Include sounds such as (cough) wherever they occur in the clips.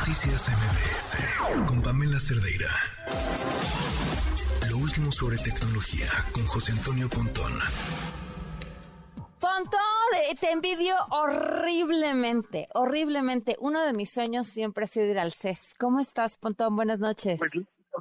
Noticias MBS con Pamela Cerdeira. Lo último sobre tecnología con José Antonio Pontón. Pontón, eh, te envidio horriblemente, horriblemente. Uno de mis sueños siempre ha sido ir al CES. ¿Cómo estás, Pontón? Buenas noches. Pues,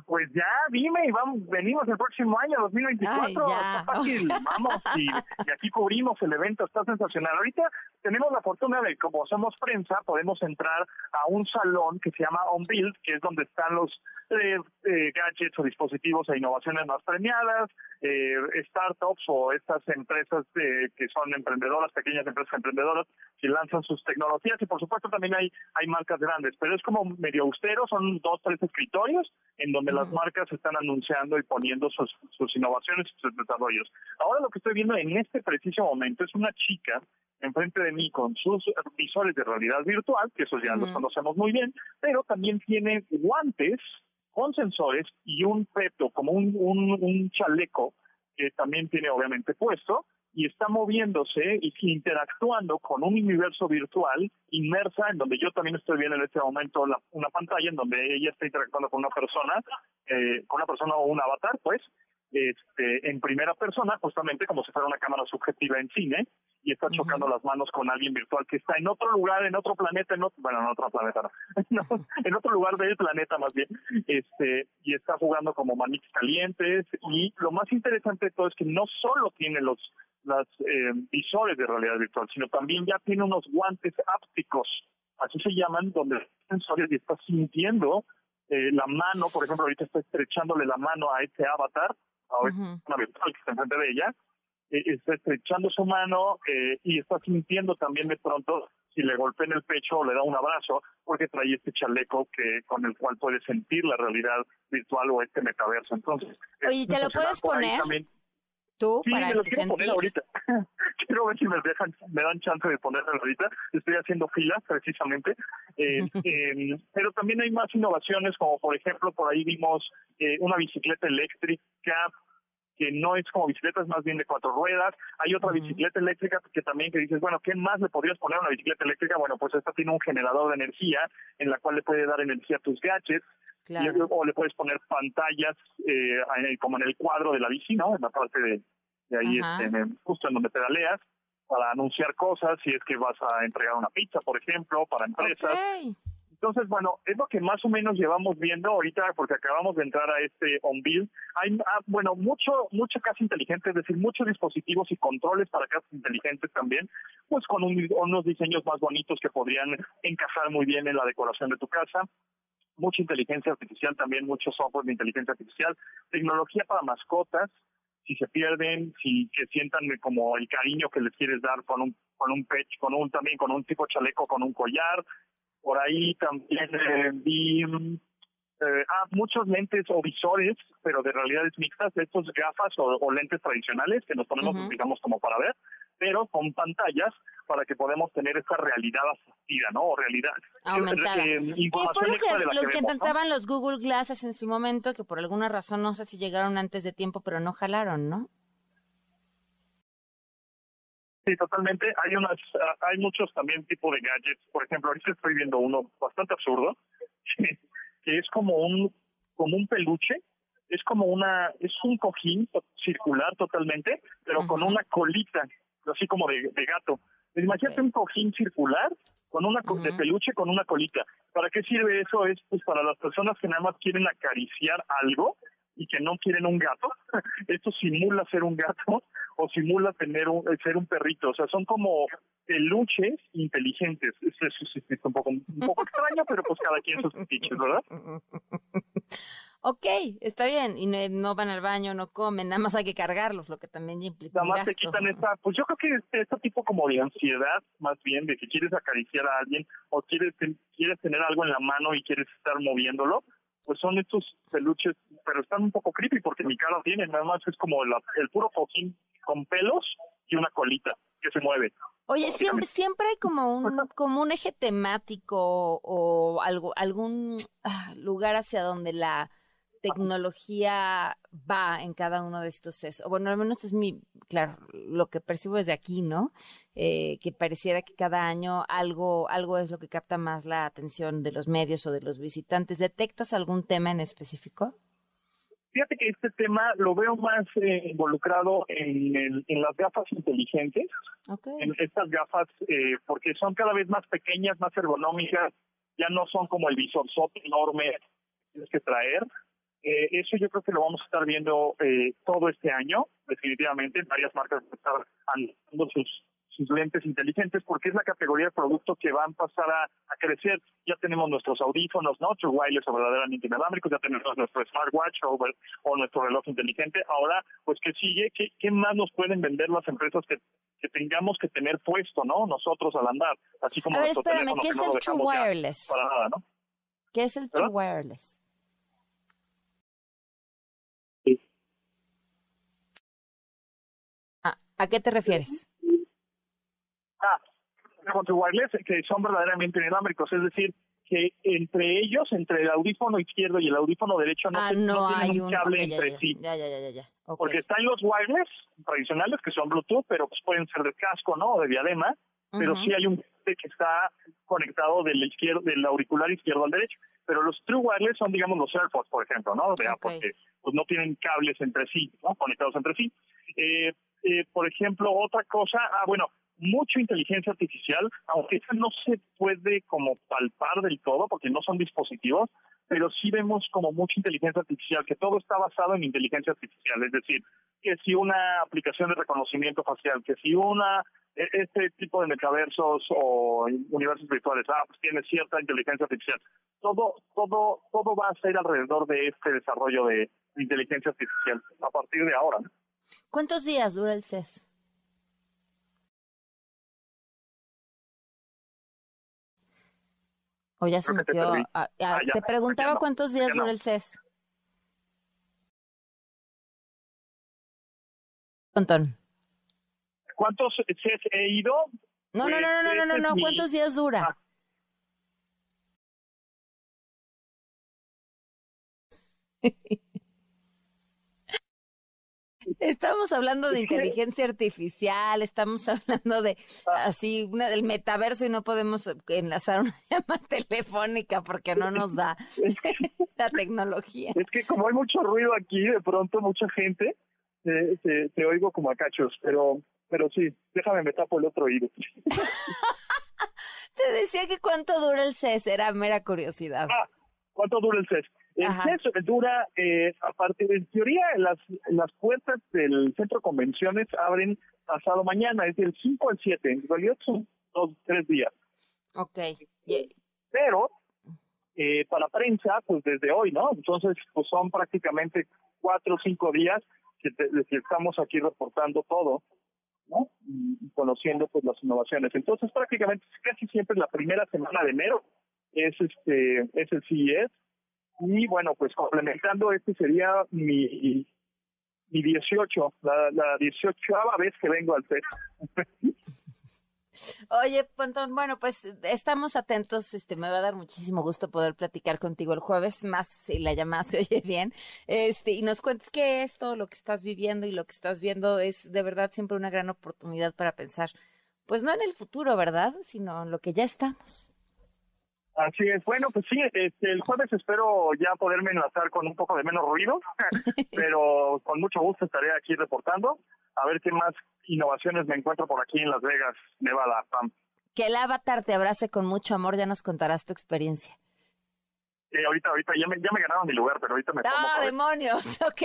pues ya, dime, y vamos, venimos el próximo año, 2024. Ay, ya. Está fácil, vamos, y, y aquí cubrimos el evento, está sensacional. Ahorita tenemos la fortuna de, como somos prensa, podemos entrar a un salón que se llama On Build, que es donde están los eh, eh, gadgets o dispositivos e innovaciones más premiadas, eh, startups o estas empresas que son emprendedoras, pequeñas empresas emprendedoras, que lanzan sus tecnologías y por supuesto también hay, hay marcas grandes, pero es como medio austero, son dos, tres escritorios en donde las marcas están anunciando y poniendo sus, sus innovaciones y sus desarrollos. Ahora lo que estoy viendo en este preciso momento es una chica enfrente de mí con sus visores de realidad virtual, que esos ya los conocemos muy bien, pero también tiene guantes con sensores y un peto, como un, un, un chaleco que también tiene obviamente puesto, y está moviéndose y interactuando con un universo virtual inmersa en donde yo también estoy viendo en este momento la- una pantalla en donde ella está interactuando con una persona, eh, con una persona o un avatar, pues, este, en primera persona, justamente como si fuera una cámara subjetiva en cine, y está chocando las manos con alguien virtual que está en otro lugar, en otro planeta, en otro, bueno, en otro planeta, no, (laughs) No, en otro lugar del planeta más bien, este, y está jugando como manitos calientes, y lo más interesante de todo es que no solo tiene los las eh, visores de realidad virtual, sino también ya tiene unos guantes ápticos, así se llaman, donde sensores y está sintiendo eh, la mano, por ejemplo, ahorita está estrechándole la mano a este avatar, a Ujú. una virtual que está enfrente de ella, eh, está estrechando su mano eh, y está sintiendo también de pronto si le golpea en el pecho o le da un abrazo, porque trae este chaleco que con el cual puede sentir la realidad virtual o este metaverso. Entonces, es Oye, ¿te lo puedes poner? también- Tú, Sí, para me lo que quiero sentir. poner ahorita. (laughs) quiero ver si me dejan, me dan chance de ponerlo ahorita. Estoy haciendo fila, precisamente. Eh, (laughs) eh, pero también hay más innovaciones, como por ejemplo, por ahí vimos eh, una bicicleta eléctrica que no es como bicicleta, es más bien de cuatro ruedas. Hay otra bicicleta eléctrica que también que dices, bueno, ¿qué más le podrías poner a una bicicleta eléctrica? Bueno, pues esta tiene un generador de energía en la cual le puede dar energía a tus gadgets. Claro. O le puedes poner pantallas eh, en el- como en el cuadro de la bici, ¿no? En la parte de, de ahí, este, en- justo en donde pedaleas, para anunciar cosas, si es que vas a entregar una pizza, por ejemplo, para empresas. Entonces, bueno, es lo que más o menos llevamos viendo ahorita, porque acabamos de entrar a este on-build. Hay, ah, bueno, mucho, mucho casa inteligente, es decir, muchos dispositivos y controles para casas inteligentes también, pues con un- unos diseños más bonitos que podrían encajar muy bien en la decoración de tu casa mucha inteligencia artificial, también mucho software de inteligencia artificial, tecnología para mascotas, si se pierden, si que sientan como el cariño que les quieres dar con un con un pech, con un también con un tipo chaleco, con un collar. Por ahí también eh, vi eh, ah, muchos lentes o visores, pero de realidades mixtas, de estos gafas o, o lentes tradicionales que nos ponemos, digamos, como para ver, pero con pantallas para que podamos tener esta realidad asistida, ¿no? O realidad Aumentada. eh, Que fue lo que, lo que que vemos, ¿no? intentaban los Google Glasses en su momento, que por alguna razón no sé si llegaron antes de tiempo, pero no jalaron, ¿no? Sí, totalmente. Hay unas, ah, hay muchos también tipos de gadgets. Por ejemplo, ahorita estoy viendo uno bastante absurdo, (laughs) que es como un, como un peluche. Es como una, es un cojín circular totalmente, pero con una colita, así como de, de gato. Imagínate Ok. un cojín circular con una co- de peluche con una colita. ¿Para qué sirve eso? Es pues para las personas que nada más quieren acariciar algo y que no quieren un gato. (laughs) Esto simula ser un gato o simula tener un, eh, ser un perrito. O sea, son como peluches inteligentes. Es, es- es- es un poco un poco extraño, pero pues cada quien sus (laughs) pinches, ¿verdad? (laughs) Ok, está bien. Y no, no van al baño, no comen, nada más hay que cargarlos, lo que también implica Nada más te quitan esta, pues yo creo que este, este tipo como de ansiedad, más bien, de que quieres acariciar a alguien o quieres, ten- quieres tener algo en la mano y quieres estar moviéndolo, pues son estos peluches, pero están un poco creepy porque mi cara tiene, nada más es como la- el puro cojín con pelos y una colita que se mueve. Oye, siempre, siempre hay como un, como un eje temático o algo, algún ah, lugar hacia donde la tecnología va en cada uno de estos CES? O bueno, al menos es mi, claro, lo que percibo desde aquí, ¿no? Eh, que pareciera que cada año algo, algo es lo que capta más la atención de los medios o de los visitantes. ¿Detectas algún tema en específico? Fíjate que este tema lo veo más eh, involucrado en, en, las gafas inteligentes, en estas gafas, eh, porque son cada vez más pequeñas, más ergonómicas, ya no son como el visor enorme que tienes que traer. Eh, eso yo creo que lo vamos a estar viendo eh, todo este año, definitivamente. Varias marcas están dando sus sus lentes inteligentes porque es la categoría de producto que van a pasar a, crecer. Ya tenemos nuestros audífonos, ¿no? True wireless o verdaderamente inalámbricos, ya tenemos nuestro smartwatch o, o, nuestro reloj inteligente. Ahora, pues, ¿qué sigue? ¿Qué, ¿Qué más nos pueden vender las empresas que, que tengamos que tener puesto, ¿no? Nosotros al andar, así como a ver, espérame, ¿qué es el True Wireless? Para nada, ¿no? ¿Qué es el True Wireless? Ah, ¿A qué te refieres? wireless que son verdaderamente inalámbricos, es decir, que entre ellos, entre el audífono izquierdo y el audífono derecho, no, ah, tienen un cable entre sí. Porque están los wireless tradicionales, que son Bluetooth, pero pues pueden ser de casco, ¿no? O de diadema, pero sí hay un que está conectado del izquierdo, del auricular izquierdo al derecho. Pero los True Wireless son, digamos, los AirPods, por ejemplo, ¿no? Porque pues, no tienen cables entre sí, ¿no? Conectados entre sí. Eh, eh, por ejemplo, otra cosa, ah, bueno, mucha inteligencia artificial, aunque esa no se puede como palpar del todo porque no son dispositivos, pero sí vemos como mucha inteligencia artificial, que todo está basado en inteligencia artificial, es decir, que si una aplicación de reconocimiento facial, que si una e, este tipo de metaversos o universos virtuales, ah, pues tiene cierta inteligencia artificial. Todo, todo, todo va a ser alrededor de este desarrollo de inteligencia artificial a partir de ahora. ¿Cuántos días dura el CES? O ya se metió. Te, ah, te preguntaba cuántos días dura el CES. Montón. ¿Cuántos CES he ido? No, no, no, no, no, no, no, ¿cuántos días dura? (laughs) Estamos hablando de inteligencia artificial, estamos hablando de así una del metaverso y no podemos enlazar una (laughs) llamada telefónica porque no nos da (laughs) la tecnología. Es que como hay mucho ruido aquí, de pronto mucha gente te, te, oigo como a cachos, pero pero sí, déjame me tapo el otro oído. (laughs) te decía que cuánto dura el CES, era mera curiosidad. Ah, ¿cuánto dura el CES? El CES dura, eh, aparte, en teoría, las, las puertas del centro de convenciones abren pasado mañana, es del 5 al 7, en realidad son dos, tres días. Ok. Pero, eh, para prensa, pues desde hoy, ¿no? Entonces, pues son prácticamente cuatro o cinco días que, que estamos aquí reportando todo, ¿no? Y conociendo pues las innovaciones. Entonces, prácticamente casi siempre la primera semana de enero es este es el CES y bueno, pues complementando, este sería mi, mi 18, la, la 18 vez que vengo al TEC. Oye, Pontón, bueno, pues estamos atentos, este, me va a dar muchísimo gusto poder platicar contigo el jueves, más si la llamada se oye bien, este, y nos cuentes qué es todo lo que estás viviendo y lo que estás viendo es de verdad siempre una gran oportunidad para pensar, pues no en el futuro, ¿verdad? Sino en lo que ya estamos. Así es. Bueno, pues sí, este, el jueves espero ya poderme enlazar con un poco de menos ruido, (laughs) pero con mucho gusto estaré aquí reportando a ver qué más innovaciones me encuentro por aquí en Las Vegas, Nevada, Pam. Que el avatar te abrace con mucho amor, ya nos contarás tu experiencia. Sí, ahorita, ahorita, ya me, ya me ganaron mi lugar, pero ahorita me ¡Ah, demonios! (laughs) Ok.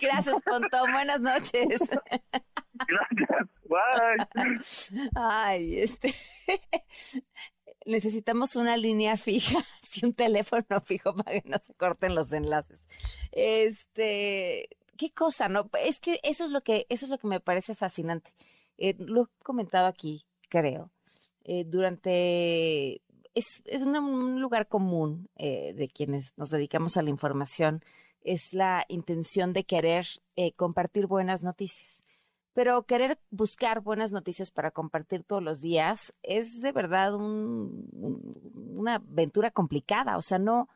Gracias, Pontón. Buenas noches. (laughs) Gracias. Bye. Ay, este necesitamos una línea (laughs) fija, y un teléfono fijo para que no se corten los enlaces. Este, qué cosa, ¿no? Es que eso es lo que, eso es lo que me parece fascinante. Eh, lo he comentado aquí, creo. Eh, durante es, es un lugar común eh, de quienes nos dedicamos a la información, es la intención de querer compartir buenas noticias. Pero querer buscar buenas noticias para compartir todos los días es de verdad una aventura complicada. O sea, no,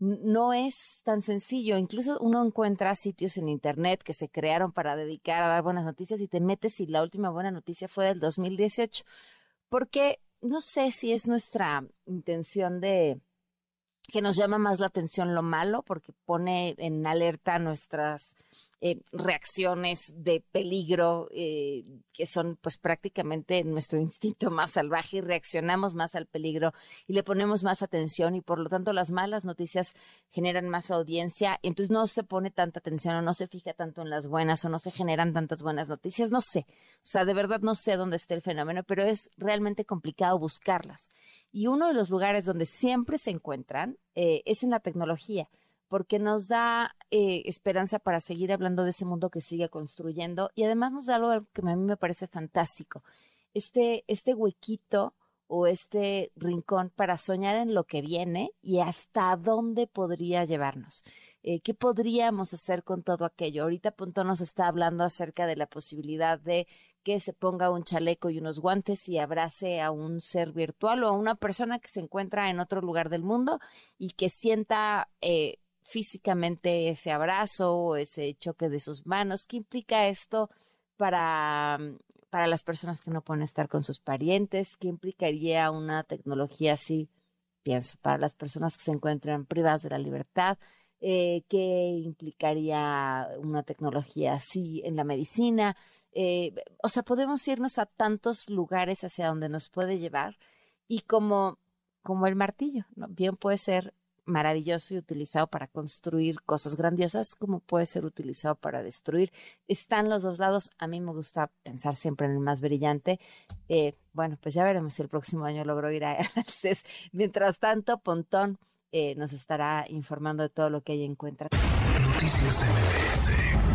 no es tan sencillo. Incluso uno encuentra sitios en Internet que se crearon para dedicar a dar buenas noticias y te metes y la última buena noticia fue del 2018. Porque no sé si es nuestra intención de que nos llama más la atención lo malo porque pone en alerta nuestras eh, reacciones de peligro eh, que son pues prácticamente nuestro instinto más salvaje y reaccionamos más al peligro y le ponemos más atención y por lo tanto las malas noticias generan más audiencia entonces no se pone tanta atención o no se fija tanto en las buenas o no se generan tantas buenas noticias no sé. O sea de verdad no sé dónde está el fenómeno pero es realmente complicado buscarlas. Y uno de los lugares donde siempre se encuentran eh, es en la tecnología, porque nos da eh, esperanza para seguir hablando de ese mundo que sigue construyendo y además nos da algo que a mí me parece fantástico, este, este huequito o este rincón para soñar en lo que viene y hasta dónde podría llevarnos. Eh, ¿Qué podríamos hacer con todo aquello? Ahorita Punto nos está hablando acerca de la posibilidad de que se ponga un chaleco y unos guantes y abrace a un ser virtual o a una persona que se encuentra en otro lugar del mundo y que sienta eh, físicamente ese abrazo o ese choque de sus manos. ¿Qué implica esto para, para las personas que no pueden estar con sus parientes? ¿Qué implicaría una tecnología así? Pienso, para las personas que se encuentran privadas de la libertad. Eh, ¿Qué implicaría una tecnología así en la medicina? Eh, o sea, podemos irnos a tantos lugares hacia donde nos puede llevar y como, como el martillo, ¿no? bien puede ser maravilloso y utilizado para construir cosas grandiosas, como puede ser utilizado para destruir. Están los dos lados. A mí me gusta pensar siempre en el más brillante. Eh, bueno, pues ya veremos si el próximo año logro ir a. (laughs) Mientras tanto, Pontón eh, nos estará informando de todo lo que ella encuentra. Noticias MBS